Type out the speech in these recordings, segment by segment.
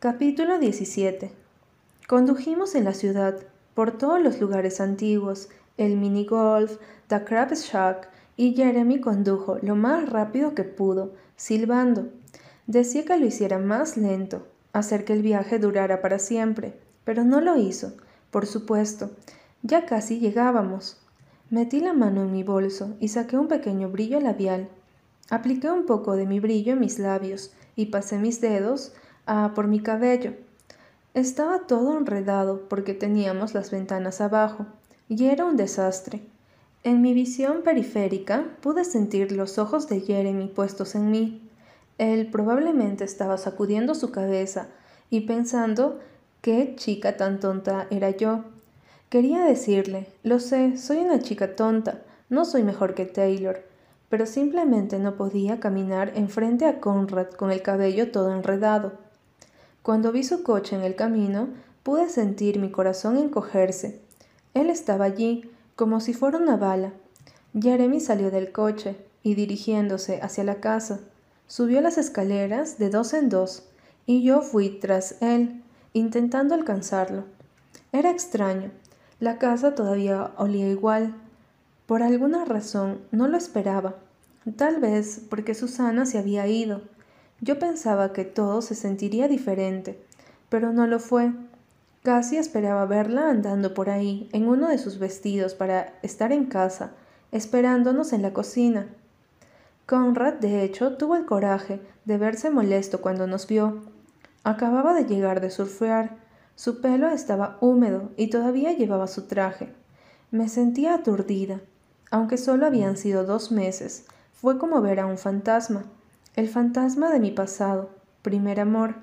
Capítulo 17 Condujimos en la ciudad, por todos los lugares antiguos, el mini golf, The Crab Shack, y Jeremy condujo lo más rápido que pudo, silbando. Decía que lo hiciera más lento, hacer que el viaje durara para siempre, pero no lo hizo, por supuesto. Ya casi llegábamos. Metí la mano en mi bolso y saqué un pequeño brillo labial. Apliqué un poco de mi brillo en mis labios y pasé mis dedos a por mi cabello. Estaba todo enredado porque teníamos las ventanas abajo, y era un desastre. En mi visión periférica pude sentir los ojos de Jeremy puestos en mí. Él probablemente estaba sacudiendo su cabeza y pensando qué chica tan tonta era yo. Quería decirle, lo sé, soy una chica tonta, no soy mejor que Taylor, pero simplemente no podía caminar enfrente a Conrad con el cabello todo enredado. Cuando vi su coche en el camino, pude sentir mi corazón encogerse. Él estaba allí, como si fuera una bala. Jeremy salió del coche y dirigiéndose hacia la casa, subió las escaleras de dos en dos, y yo fui tras él, intentando alcanzarlo. Era extraño. La casa todavía olía igual. Por alguna razón no lo esperaba. Tal vez porque Susana se había ido yo pensaba que todo se sentiría diferente, pero no lo fue. Casi esperaba verla andando por ahí en uno de sus vestidos para estar en casa, esperándonos en la cocina. Conrad, de hecho, tuvo el coraje de verse molesto cuando nos vio. Acababa de llegar de surfear, su pelo estaba húmedo y todavía llevaba su traje. Me sentía aturdida. Aunque solo habían sido dos meses, fue como ver a un fantasma. El fantasma de mi pasado, primer amor,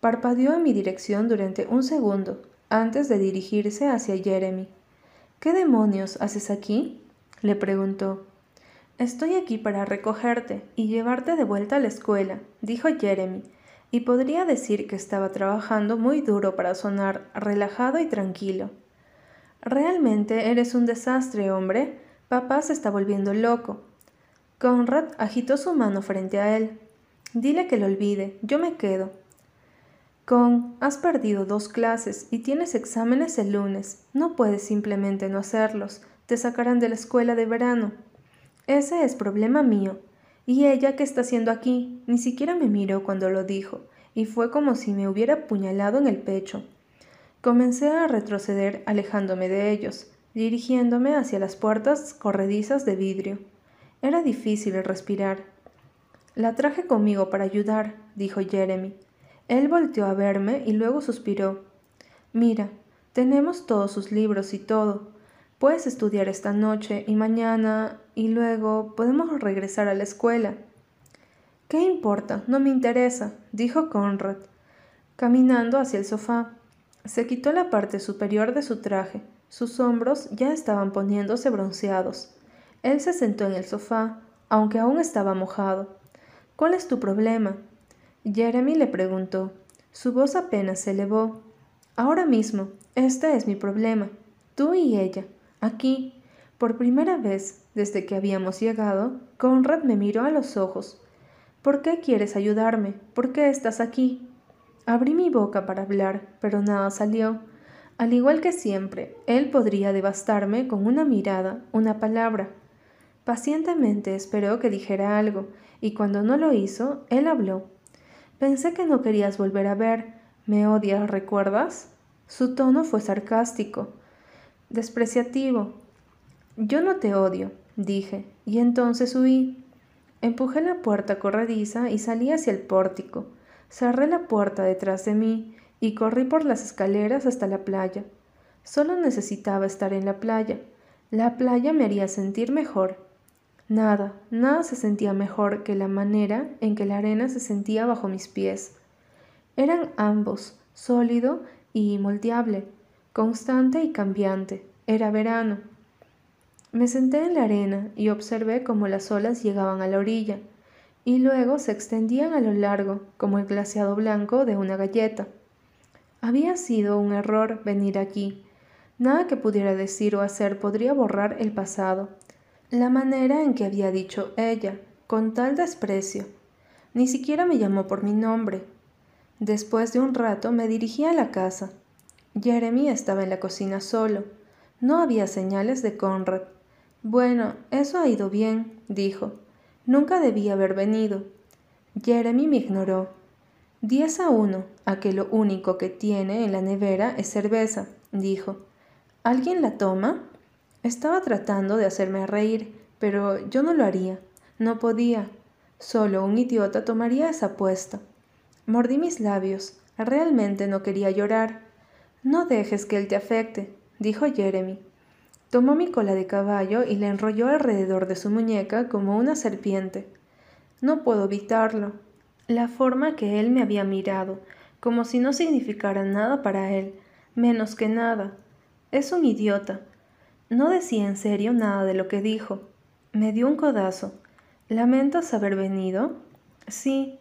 parpadeó en mi dirección durante un segundo antes de dirigirse hacia Jeremy. ¿Qué demonios haces aquí? le preguntó. Estoy aquí para recogerte y llevarte de vuelta a la escuela, dijo Jeremy, y podría decir que estaba trabajando muy duro para sonar relajado y tranquilo. Realmente eres un desastre, hombre. Papá se está volviendo loco. Conrad agitó su mano frente a él. Dile que lo olvide, yo me quedo. Con, has perdido dos clases y tienes exámenes el lunes. No puedes simplemente no hacerlos. Te sacarán de la escuela de verano. Ese es problema mío. ¿Y ella qué está haciendo aquí? Ni siquiera me miró cuando lo dijo, y fue como si me hubiera apuñalado en el pecho. Comencé a retroceder alejándome de ellos, dirigiéndome hacia las puertas corredizas de vidrio. Era difícil respirar. La traje conmigo para ayudar, dijo Jeremy. Él volteó a verme y luego suspiró. Mira, tenemos todos sus libros y todo. Puedes estudiar esta noche y mañana y luego podemos regresar a la escuela. ¿Qué importa? No me interesa, dijo Conrad, caminando hacia el sofá. Se quitó la parte superior de su traje. Sus hombros ya estaban poniéndose bronceados. Él se sentó en el sofá, aunque aún estaba mojado. ¿Cuál es tu problema? Jeremy le preguntó. Su voz apenas se elevó. Ahora mismo, este es mi problema. Tú y ella, aquí. Por primera vez desde que habíamos llegado, Conrad me miró a los ojos. ¿Por qué quieres ayudarme? ¿Por qué estás aquí? Abrí mi boca para hablar, pero nada salió. Al igual que siempre, él podría devastarme con una mirada, una palabra, Pacientemente esperó que dijera algo, y cuando no lo hizo, él habló. Pensé que no querías volver a ver. ¿Me odias, recuerdas? Su tono fue sarcástico, despreciativo. Yo no te odio, dije, y entonces huí. Empujé la puerta corrediza y salí hacia el pórtico. Cerré la puerta detrás de mí y corrí por las escaleras hasta la playa. Solo necesitaba estar en la playa. La playa me haría sentir mejor. Nada, nada se sentía mejor que la manera en que la arena se sentía bajo mis pies. Eran ambos, sólido y moldeable, constante y cambiante. Era verano. Me senté en la arena y observé cómo las olas llegaban a la orilla, y luego se extendían a lo largo, como el glaciado blanco de una galleta. Había sido un error venir aquí. Nada que pudiera decir o hacer podría borrar el pasado la manera en que había dicho ella, con tal desprecio. Ni siquiera me llamó por mi nombre. Después de un rato me dirigí a la casa. Jeremy estaba en la cocina solo. No había señales de Conrad. Bueno, eso ha ido bien, dijo. Nunca debía haber venido. Jeremy me ignoró. Diez a uno, a que lo único que tiene en la nevera es cerveza, dijo. ¿Alguien la toma? Estaba tratando de hacerme reír, pero yo no lo haría. No podía. Solo un idiota tomaría esa apuesta. Mordí mis labios. Realmente no quería llorar. No dejes que él te afecte, dijo Jeremy. Tomó mi cola de caballo y la enrolló alrededor de su muñeca como una serpiente. No puedo evitarlo. La forma que él me había mirado, como si no significara nada para él, menos que nada. Es un idiota. No decía en serio nada de lo que dijo. Me dio un codazo. ¿Lamentas haber venido? Sí.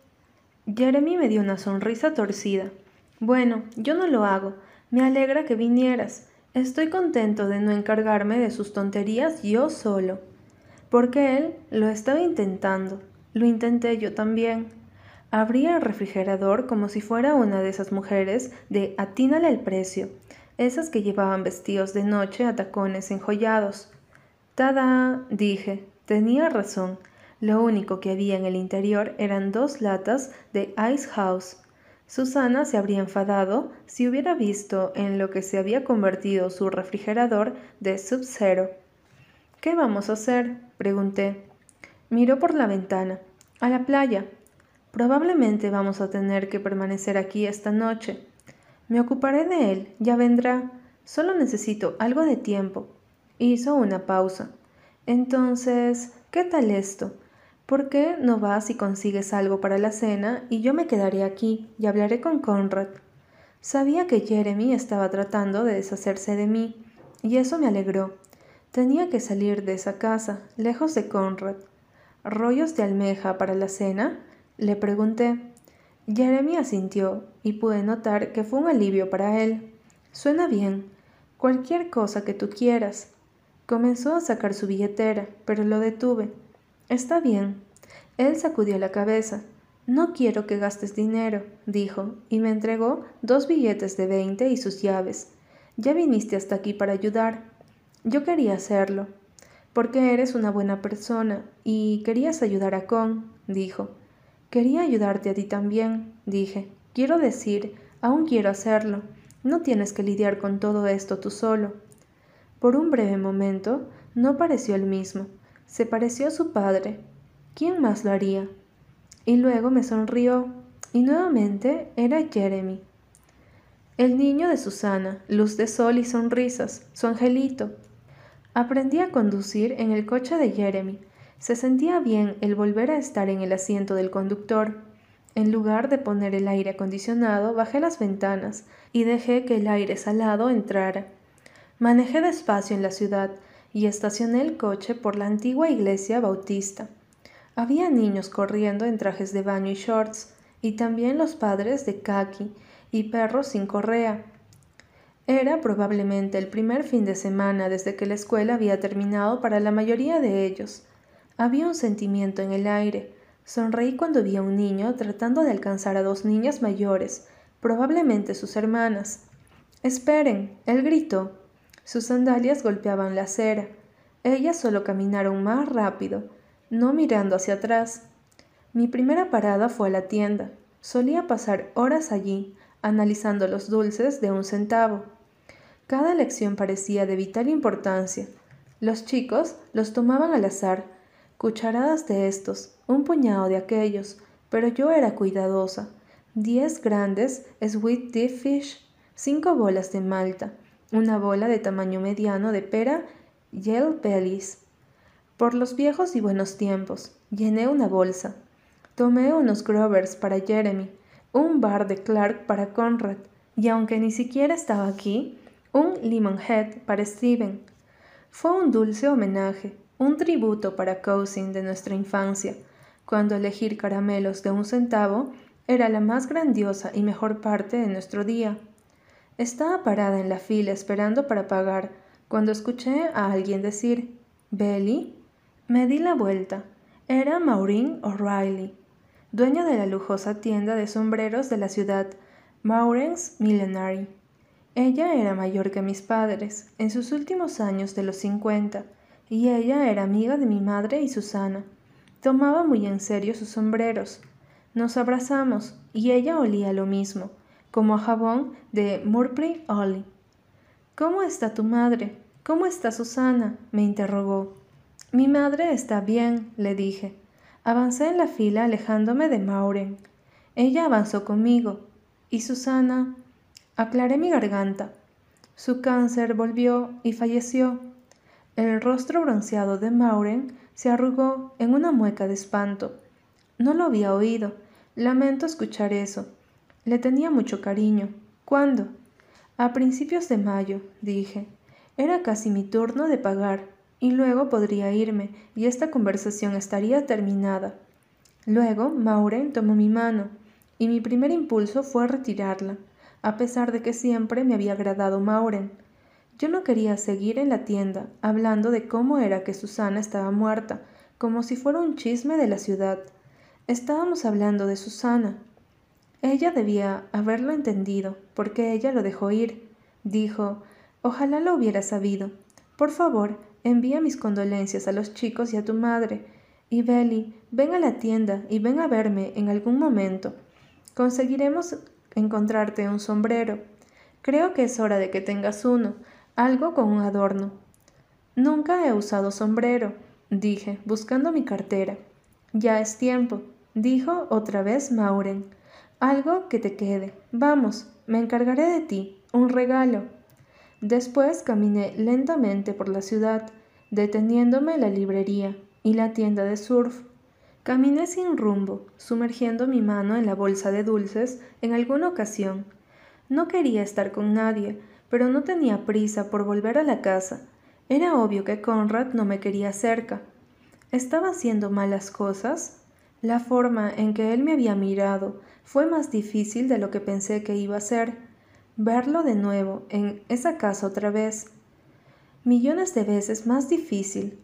Jeremy me dio una sonrisa torcida. Bueno, yo no lo hago. Me alegra que vinieras. Estoy contento de no encargarme de sus tonterías yo solo. Porque él lo estaba intentando. Lo intenté yo también. Abría el refrigerador como si fuera una de esas mujeres de atínale el precio, esas que llevaban vestidos de noche a tacones enjollados. Tada, dije, tenía razón. Lo único que había en el interior eran dos latas de Ice House. Susana se habría enfadado si hubiera visto en lo que se había convertido su refrigerador de Sub-Zero. ¿Qué vamos a hacer? pregunté. Miró por la ventana. A la playa. Probablemente vamos a tener que permanecer aquí esta noche. Me ocuparé de él, ya vendrá. Solo necesito algo de tiempo. Hizo una pausa. Entonces, ¿qué tal esto? ¿Por qué no vas y consigues algo para la cena y yo me quedaré aquí y hablaré con Conrad? Sabía que Jeremy estaba tratando de deshacerse de mí, y eso me alegró. Tenía que salir de esa casa, lejos de Conrad. ¿Rollos de almeja para la cena? Le pregunté. Jeremy asintió y pude notar que fue un alivio para él. Suena bien. Cualquier cosa que tú quieras. Comenzó a sacar su billetera, pero lo detuve. Está bien. Él sacudió la cabeza. No quiero que gastes dinero, dijo, y me entregó dos billetes de veinte y sus llaves. Ya viniste hasta aquí para ayudar. Yo quería hacerlo, porque eres una buena persona y querías ayudar a Con, dijo. Quería ayudarte a ti también, dije. Quiero decir, aún quiero hacerlo. No tienes que lidiar con todo esto tú solo. Por un breve momento, no pareció el mismo. Se pareció a su padre. ¿Quién más lo haría? Y luego me sonrió, y nuevamente era Jeremy. El niño de Susana, luz de sol y sonrisas, su angelito. Aprendí a conducir en el coche de Jeremy. Se sentía bien el volver a estar en el asiento del conductor. En lugar de poner el aire acondicionado, bajé las ventanas y dejé que el aire salado entrara. Manejé despacio en la ciudad, y estacioné el coche por la antigua iglesia bautista. Había niños corriendo en trajes de baño y shorts, y también los padres de khaki y perros sin correa. Era probablemente el primer fin de semana desde que la escuela había terminado para la mayoría de ellos. Había un sentimiento en el aire. Sonreí cuando vi a un niño tratando de alcanzar a dos niñas mayores, probablemente sus hermanas. Esperen, él gritó. Sus sandalias golpeaban la acera. Ellas solo caminaron más rápido, no mirando hacia atrás. Mi primera parada fue a la tienda. Solía pasar horas allí, analizando los dulces de un centavo. Cada lección parecía de vital importancia. Los chicos los tomaban al azar, cucharadas de estos, un puñado de aquellos, pero yo era cuidadosa. Diez grandes sweet deep fish, cinco bolas de malta, una bola de tamaño mediano de pera Yale Bellies. Por los viejos y buenos tiempos, llené una bolsa. Tomé unos Grovers para Jeremy, un bar de Clark para Conrad, y aunque ni siquiera estaba aquí, un Lemonhead para Steven. Fue un dulce homenaje, un tributo para Cousin de nuestra infancia, cuando elegir caramelos de un centavo era la más grandiosa y mejor parte de nuestro día. Estaba parada en la fila esperando para pagar cuando escuché a alguien decir, ¿Belly? Me di la vuelta. Era Maureen O'Reilly. dueña de la lujosa tienda de sombreros de la ciudad, Maurens Millenary. Ella era mayor que mis padres, en sus últimos años de los cincuenta, y ella era amiga de mi madre y Susana. Tomaba muy en serio sus sombreros. Nos abrazamos, y ella olía lo mismo, como a jabón de Murphy Ollie. ¿Cómo está tu madre? ¿Cómo está Susana? me interrogó. Mi madre está bien, le dije. Avancé en la fila alejándome de Mauren. Ella avanzó conmigo. ¿Y Susana? Aclaré mi garganta. Su cáncer volvió y falleció. El rostro bronceado de Mauren se arrugó en una mueca de espanto. No lo había oído. Lamento escuchar eso. Le tenía mucho cariño. ¿Cuándo? A principios de mayo, dije. Era casi mi turno de pagar y luego podría irme y esta conversación estaría terminada. Luego Maureen tomó mi mano y mi primer impulso fue retirarla, a pesar de que siempre me había agradado Maureen. Yo no quería seguir en la tienda hablando de cómo era que Susana estaba muerta, como si fuera un chisme de la ciudad. Estábamos hablando de Susana. Ella debía haberlo entendido, porque ella lo dejó ir. Dijo, ojalá lo hubiera sabido. Por favor, Envía mis condolencias a los chicos y a tu madre. Y Belly, ven a la tienda y ven a verme en algún momento. Conseguiremos encontrarte un sombrero. Creo que es hora de que tengas uno, algo con un adorno. Nunca he usado sombrero, dije, buscando mi cartera. Ya es tiempo, dijo otra vez Mauren. Algo que te quede. Vamos, me encargaré de ti. Un regalo. Después caminé lentamente por la ciudad, deteniéndome en la librería y la tienda de surf. Caminé sin rumbo, sumergiendo mi mano en la bolsa de dulces en alguna ocasión. No quería estar con nadie, pero no tenía prisa por volver a la casa. Era obvio que Conrad no me quería cerca. ¿Estaba haciendo malas cosas? La forma en que él me había mirado fue más difícil de lo que pensé que iba a ser verlo de nuevo en esa casa otra vez, millones de veces más difícil.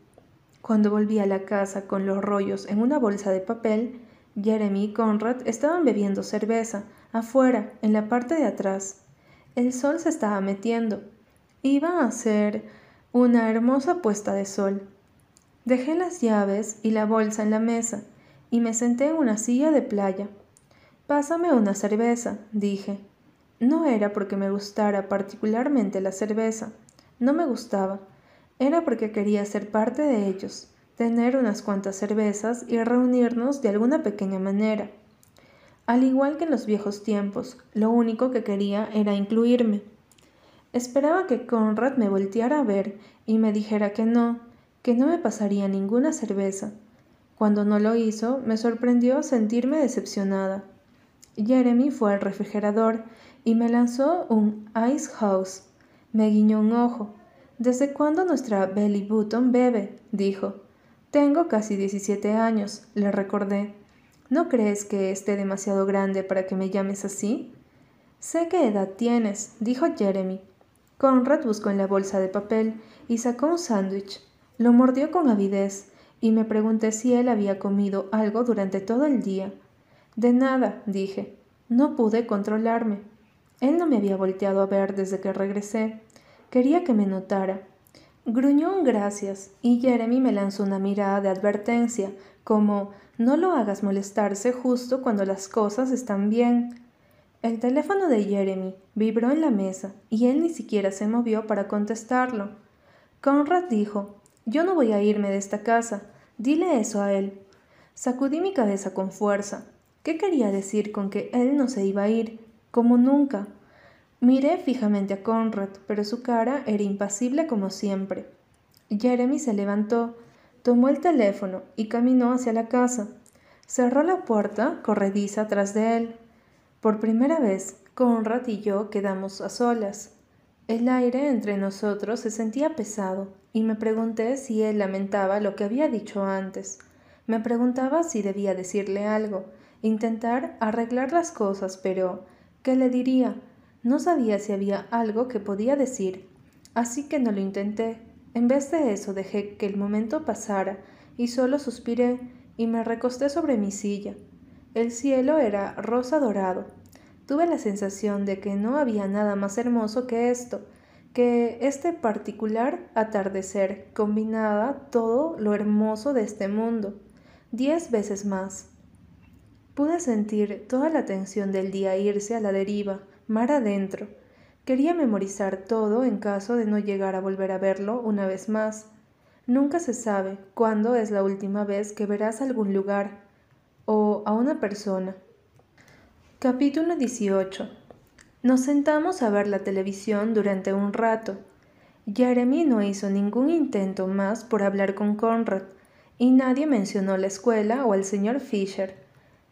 Cuando volví a la casa con los rollos en una bolsa de papel, Jeremy y Conrad estaban bebiendo cerveza, afuera, en la parte de atrás. El sol se estaba metiendo. Iba a ser una hermosa puesta de sol. Dejé las llaves y la bolsa en la mesa y me senté en una silla de playa. Pásame una cerveza, dije. No era porque me gustara particularmente la cerveza, no me gustaba, era porque quería ser parte de ellos, tener unas cuantas cervezas y reunirnos de alguna pequeña manera. Al igual que en los viejos tiempos, lo único que quería era incluirme. Esperaba que Conrad me volteara a ver y me dijera que no, que no me pasaría ninguna cerveza. Cuando no lo hizo, me sorprendió sentirme decepcionada. Jeremy fue al refrigerador y me lanzó un Ice House. Me guiñó un ojo. ¿Desde cuándo nuestra Belly Button bebe? dijo. Tengo casi 17 años, le recordé. ¿No crees que esté demasiado grande para que me llames así? Sé qué edad tienes, dijo Jeremy. Conrad buscó en la bolsa de papel y sacó un sándwich. Lo mordió con avidez y me pregunté si él había comido algo durante todo el día. De nada, dije. No pude controlarme. Él no me había volteado a ver desde que regresé. Quería que me notara. Gruñó un gracias y Jeremy me lanzó una mirada de advertencia, como no lo hagas molestarse justo cuando las cosas están bien. El teléfono de Jeremy vibró en la mesa y él ni siquiera se movió para contestarlo. Conrad dijo, Yo no voy a irme de esta casa. Dile eso a él. Sacudí mi cabeza con fuerza. ¿Qué quería decir con que él no se iba a ir? como nunca. Miré fijamente a Conrad, pero su cara era impasible como siempre. Jeremy se levantó, tomó el teléfono y caminó hacia la casa. Cerró la puerta corrediza tras de él. Por primera vez, Conrad y yo quedamos a solas. El aire entre nosotros se sentía pesado y me pregunté si él lamentaba lo que había dicho antes. Me preguntaba si debía decirle algo, intentar arreglar las cosas, pero ¿Qué le diría? No sabía si había algo que podía decir, así que no lo intenté. En vez de eso dejé que el momento pasara y solo suspiré y me recosté sobre mi silla. El cielo era rosa dorado. Tuve la sensación de que no había nada más hermoso que esto, que este particular atardecer combinaba todo lo hermoso de este mundo, diez veces más. Pude sentir toda la tensión del día irse a la deriva, mar adentro. Quería memorizar todo en caso de no llegar a volver a verlo una vez más. Nunca se sabe cuándo es la última vez que verás algún lugar o a una persona. Capítulo 18 nos sentamos a ver la televisión durante un rato. Jeremy no hizo ningún intento más por hablar con Conrad, y nadie mencionó la escuela o al señor Fisher.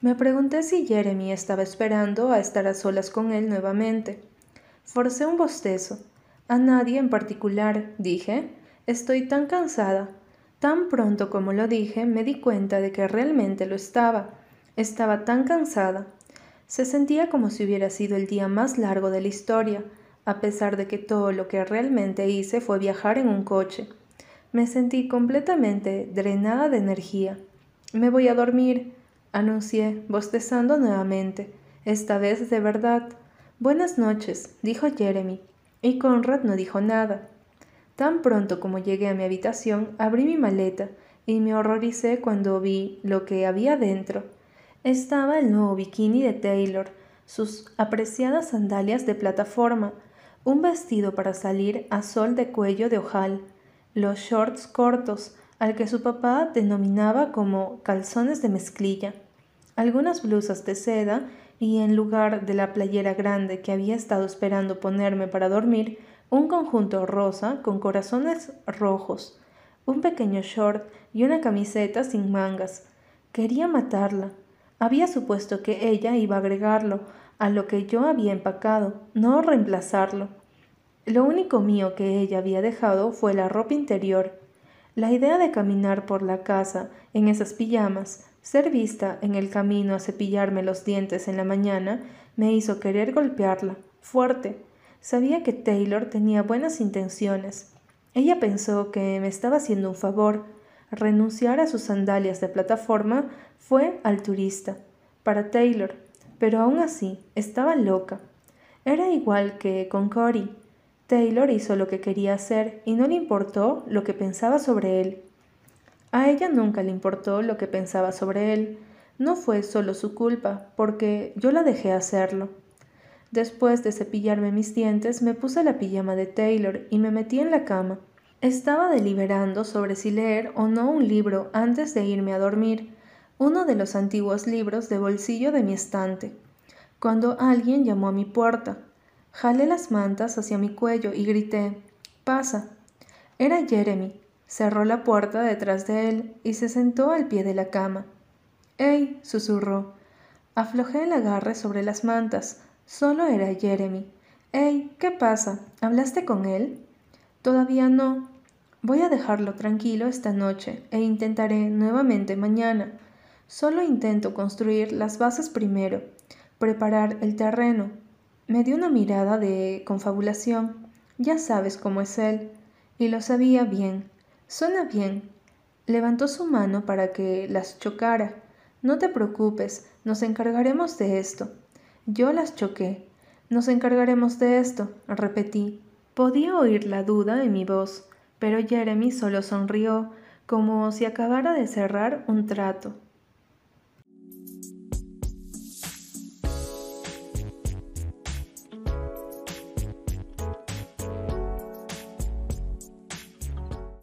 Me pregunté si Jeremy estaba esperando a estar a solas con él nuevamente. Forcé un bostezo. A nadie en particular, dije. Estoy tan cansada. Tan pronto como lo dije, me di cuenta de que realmente lo estaba. Estaba tan cansada. Se sentía como si hubiera sido el día más largo de la historia, a pesar de que todo lo que realmente hice fue viajar en un coche. Me sentí completamente drenada de energía. Me voy a dormir, anuncié, bostezando nuevamente, esta vez de verdad. Buenas noches, dijo Jeremy, y Conrad no dijo nada. Tan pronto como llegué a mi habitación, abrí mi maleta y me horroricé cuando vi lo que había dentro estaba el nuevo bikini de Taylor, sus apreciadas sandalias de plataforma, un vestido para salir a sol de cuello de ojal, los shorts cortos, al que su papá denominaba como calzones de mezclilla, algunas blusas de seda y en lugar de la playera grande que había estado esperando ponerme para dormir, un conjunto rosa con corazones rojos, un pequeño short y una camiseta sin mangas. Quería matarla, había supuesto que ella iba a agregarlo a lo que yo había empacado, no reemplazarlo. Lo único mío que ella había dejado fue la ropa interior. La idea de caminar por la casa en esas pijamas, ser vista en el camino a cepillarme los dientes en la mañana, me hizo querer golpearla, fuerte. Sabía que Taylor tenía buenas intenciones. Ella pensó que me estaba haciendo un favor, Renunciar a sus sandalias de plataforma fue turista para Taylor, pero aún así estaba loca. Era igual que con Cory. Taylor hizo lo que quería hacer y no le importó lo que pensaba sobre él. A ella nunca le importó lo que pensaba sobre él. No fue solo su culpa, porque yo la dejé hacerlo. Después de cepillarme mis dientes, me puse la pijama de Taylor y me metí en la cama. Estaba deliberando sobre si leer o no un libro antes de irme a dormir, uno de los antiguos libros de bolsillo de mi estante, cuando alguien llamó a mi puerta. Jalé las mantas hacia mi cuello y grité Pasa. Era Jeremy. Cerró la puerta detrás de él y se sentó al pie de la cama. ¡Ey! susurró. Aflojé el agarre sobre las mantas. Solo era Jeremy. ¡Ey! ¿Qué pasa? ¿Hablaste con él? Todavía no. Voy a dejarlo tranquilo esta noche e intentaré nuevamente mañana. Solo intento construir las bases primero, preparar el terreno. Me dio una mirada de confabulación. Ya sabes cómo es él. Y lo sabía bien. Suena bien. Levantó su mano para que las chocara. No te preocupes, nos encargaremos de esto. Yo las choqué. Nos encargaremos de esto, repetí. Podía oír la duda en mi voz, pero Jeremy solo sonrió, como si acabara de cerrar un trato.